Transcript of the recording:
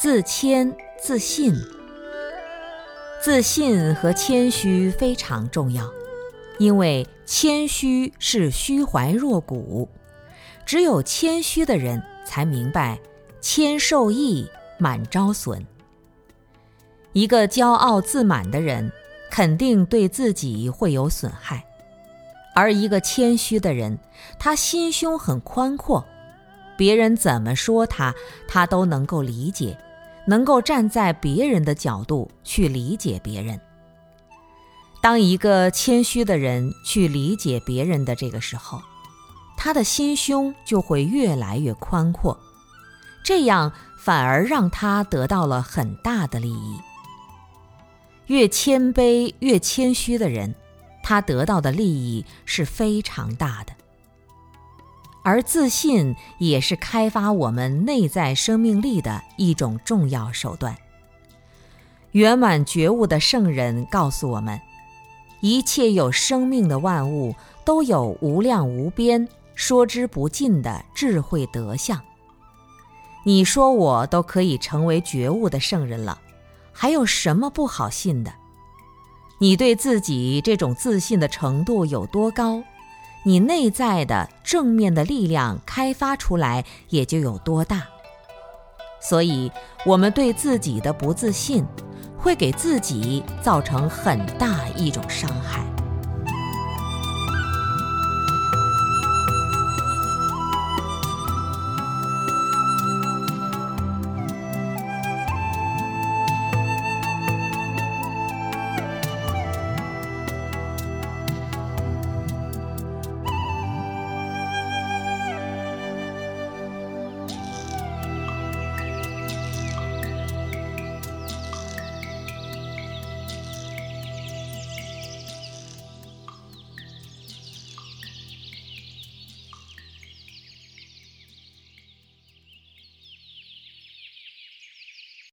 自谦、自信。自信和谦虚非常重要，因为谦虚是虚怀若谷。只有谦虚的人才明白“谦受益，满招损”。一个骄傲自满的人，肯定对自己会有损害；而一个谦虚的人，他心胸很宽阔，别人怎么说他，他都能够理解。能够站在别人的角度去理解别人。当一个谦虚的人去理解别人的这个时候，他的心胸就会越来越宽阔，这样反而让他得到了很大的利益。越谦卑、越谦虚的人，他得到的利益是非常大的。而自信也是开发我们内在生命力的一种重要手段。圆满觉悟的圣人告诉我们：一切有生命的万物都有无量无边、说之不尽的智慧德相。你说我都可以成为觉悟的圣人了，还有什么不好信的？你对自己这种自信的程度有多高？你内在的正面的力量开发出来也就有多大。所以，我们对自己的不自信，会给自己造成很大一种伤害。